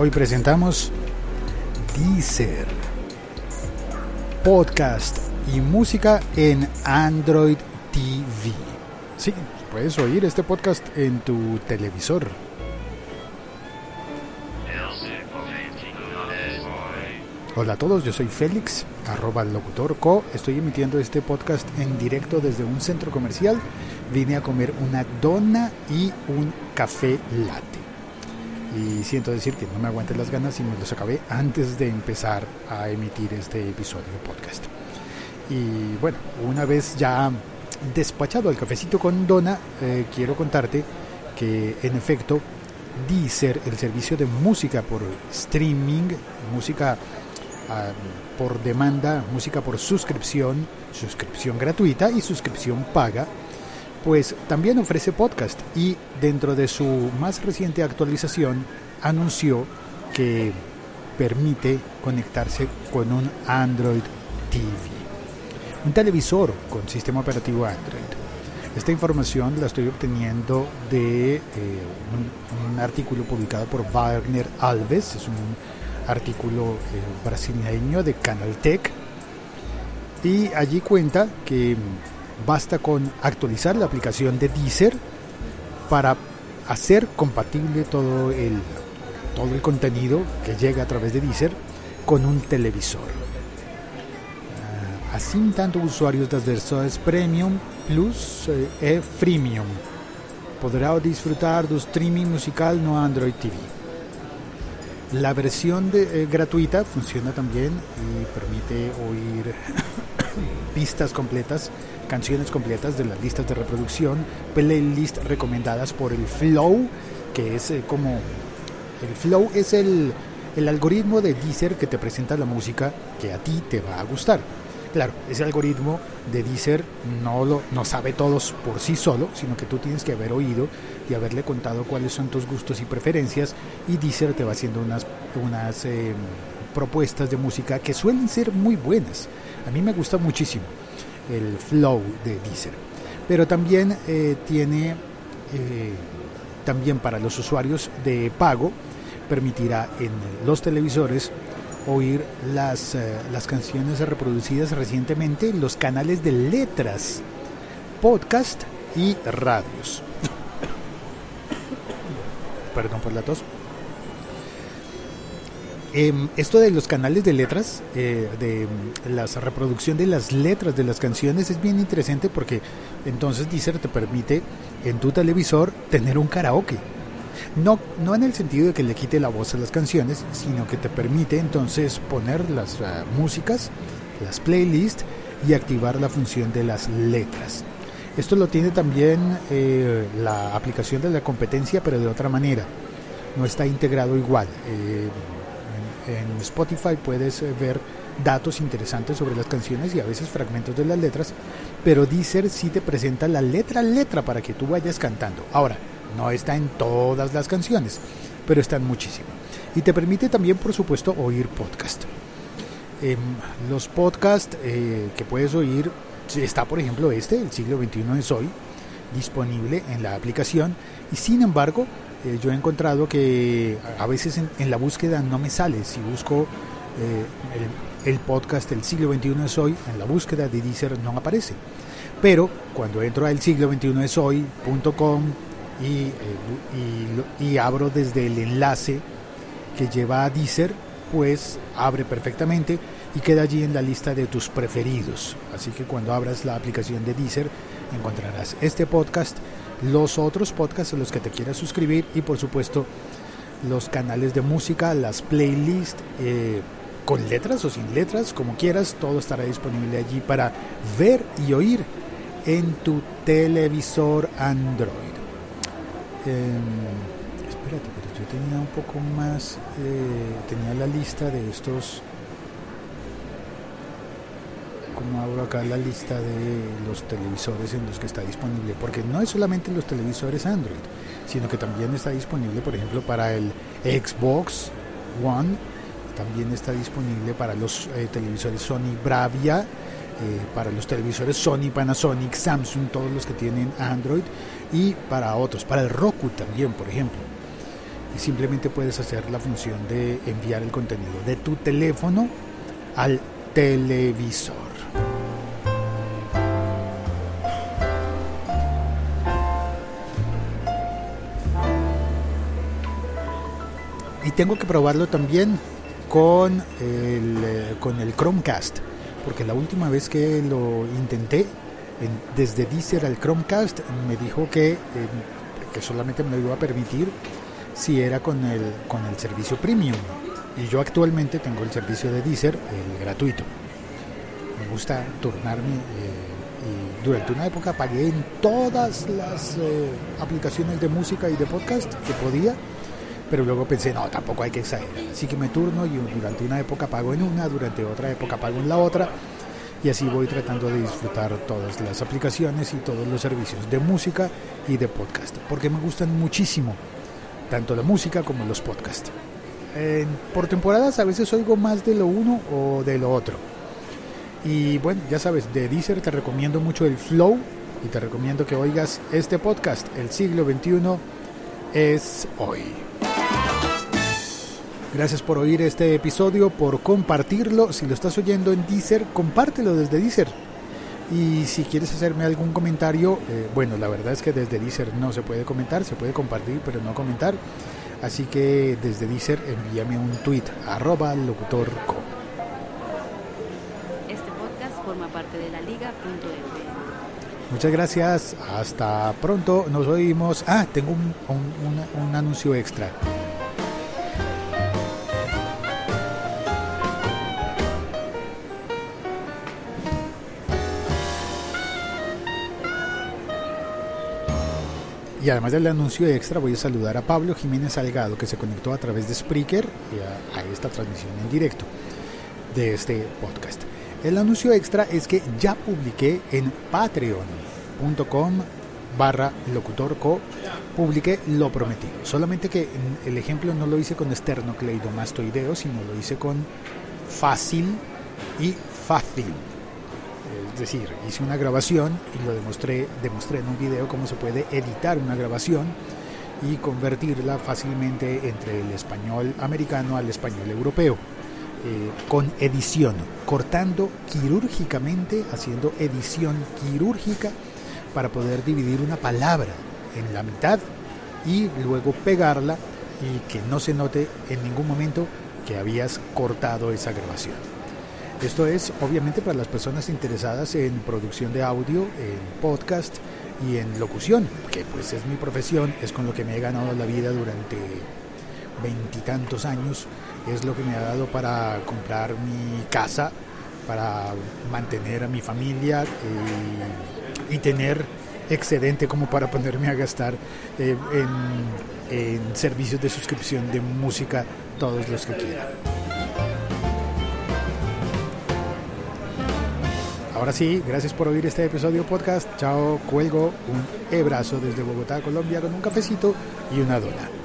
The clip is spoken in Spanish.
Hoy presentamos Deezer, podcast y música en Android TV. Sí, puedes oír este podcast en tu televisor. Hola a todos, yo soy Félix, arroba locutor co. Estoy emitiendo este podcast en directo desde un centro comercial. Vine a comer una dona y un café latte. Y siento decir que no me aguanté las ganas y me los acabé antes de empezar a emitir este episodio de podcast. Y bueno, una vez ya despachado el cafecito con dona, eh, quiero contarte que en efecto Deezer, el servicio de música por streaming, música Ah, por demanda, música por suscripción, suscripción gratuita y suscripción paga, pues también ofrece podcast y dentro de su más reciente actualización anunció que permite conectarse con un Android TV, un televisor con sistema operativo Android. Esta información la estoy obteniendo de eh, un, artículo publicado por Wagner Alves, es un artículo eh, brasileño de Canaltech y allí cuenta que basta con actualizar la aplicación de Deezer para hacer compatible todo el, todo el contenido que llega a través de Deezer con un televisor. Ah, así tanto usuarios das versões Premium Plus eh, e Freemium podrán disfrutar del streaming musical no Android TV. La versión de, eh, gratuita funciona también y permite oír pistas completas, canciones completas de las listas de reproducción, playlists recomendadas por el Flow, que es eh, como... El Flow es el, el algoritmo de Deezer que te presenta la música que a ti te va a gustar. Claro, ese algoritmo de Deezer no, lo, no sabe todos por sí solo, sino que tú tienes que haber oído y haberle contado cuáles son tus gustos y preferencias y Deezer te va haciendo unas, unas eh, propuestas de música que suelen ser muy buenas. A mí me gusta muchísimo el flow de Deezer, pero también eh, tiene, eh, también para los usuarios de pago, permitirá en los televisores oír las, eh, las canciones reproducidas recientemente en los canales de letras, podcast y radios. Perdón por la tos. Em, esto de los canales de letras, eh, de la reproducción de las letras de las canciones es bien interesante porque entonces Deezer te permite en tu televisor tener un karaoke no, no en el sentido de que le quite la voz a las canciones, sino que te permite entonces poner las uh, músicas, las playlists y activar la función de las letras. Esto lo tiene también eh, la aplicación de la competencia, pero de otra manera. No está integrado igual. Eh, en, Spotify puedes eh, ver datos interesantes sobre las canciones y a veces fragmentos de las letras, pero Deezer sí te presenta la letra a letra para que tú vayas cantando. Ahora, no está en todas las canciones, pero está en muchísimas. Y te permite también, por supuesto, oír podcast. Eh, los podcasts eh, que puedes oír, está por ejemplo este, El siglo XXI es hoy, disponible en la aplicación. Y sin embargo, eh, yo he encontrado que a veces en, la búsqueda no me sale. Si busco el, el, podcast El siglo XXI es hoy, en la búsqueda de Deezer no aparece. Pero cuando entro a el siglo XXI es hoy.com y, eh, y, y, abro desde el enlace que lleva a Deezer, pues abre perfectamente y queda allí en la lista de tus preferidos. Así que cuando abras la aplicación de Deezer encontrarás este podcast, los otros podcasts a los que te quieras suscribir y por supuesto los canales de música, las playlists. Eh, con letras o sin letras, como quieras, todo estará disponible allí para ver y oír en tu televisor Android. Eh, espérate, pero yo tenía un poco más, eh, tenía la lista de estos, como abro acá la lista de los televisores en los que está disponible, porque no es solamente los televisores Android, sino que también está disponible, por ejemplo, para el Xbox One, también está disponible para los eh, televisores Sony Bravia, eh, para los televisores Sony, Panasonic, Samsung, todos los que tienen Android y para otros, para el Roku también, por ejemplo. y simplemente puedes hacer la función de enviar el contenido de tu teléfono al televisor. Tengo que probarlo también con el, eh, con el Chromecast, porque la última vez que lo intenté, desde Deezer al Chromecast, me dijo que, eh, que solamente me lo iba a permitir si era con el, con el servicio premium. Y yo actualmente tengo el servicio de Deezer, el gratuito. Me gusta turnarme eh, y durante una época pagué en todas las eh, aplicaciones de música y de podcast que podía, pero luego pensé, no, tampoco hay que exagerar. Así que me turno y durante una época pago en una, durante otra época pago en la otra y así voy tratando de disfrutar todas las aplicaciones y todos los servicios de música y de podcast, porque me gustan muchísimo tanto la música como los podcasts. por temporadas a veces oigo más de lo uno o de lo otro. Y bueno, ya sabes, de Deezer te recomiendo mucho el Flow y te recomiendo que oigas este podcast, El siglo XXI es hoy. Gracias por oír este episodio, por compartirlo. Si lo estás oyendo en Deezer, compártelo desde Deezer y si quieres hacerme algún comentario, eh, bueno, la verdad es que desde Deezer no se puede comentar, se puede compartir, pero no comentar. Así que desde Deezer envíame un tweet, arroba locutorco. Este podcast forma parte de la liga.fm. Muchas gracias, hasta pronto, nos oímos. Ah, tengo un, un anuncio extra. Y además del anuncio extra voy a saludar a Pablo Jiménez Salgado que se conectó a través de Spreaker a, esta transmisión en directo de este podcast. El anuncio extra es que ya publiqué en patreon.com barra locutorco, publiqué lo prometido. Solamente que el ejemplo no lo hice con esternocleidomastoideo, sino lo hice con fácil y fácil es decir, hice una grabación y lo demostré, demostré en un video cómo se puede editar una grabación y convertirla fácilmente entre el español americano al español europeo. Eh, con edición, cortando quirúrgicamente, haciendo edición quirúrgica para poder dividir una palabra en la mitad y luego pegarla y que no se note en ningún momento que habías cortado esa grabación. Esto es obviamente para las personas interesadas en producción de audio, en podcast y en locución, que pues es mi profesión, es con lo que me he ganado la vida durante veintitantos años, es lo que me ha dado para comprar mi casa, para mantener a mi familia eh, y tener excedente como para ponerme a gastar eh, en, en servicios de suscripción de música todos los que quiera. Ahora sí, gracias por oír este episodio podcast. Chao, cuelgo un abrazo desde Bogotá, Colombia, con un cafecito y una dona.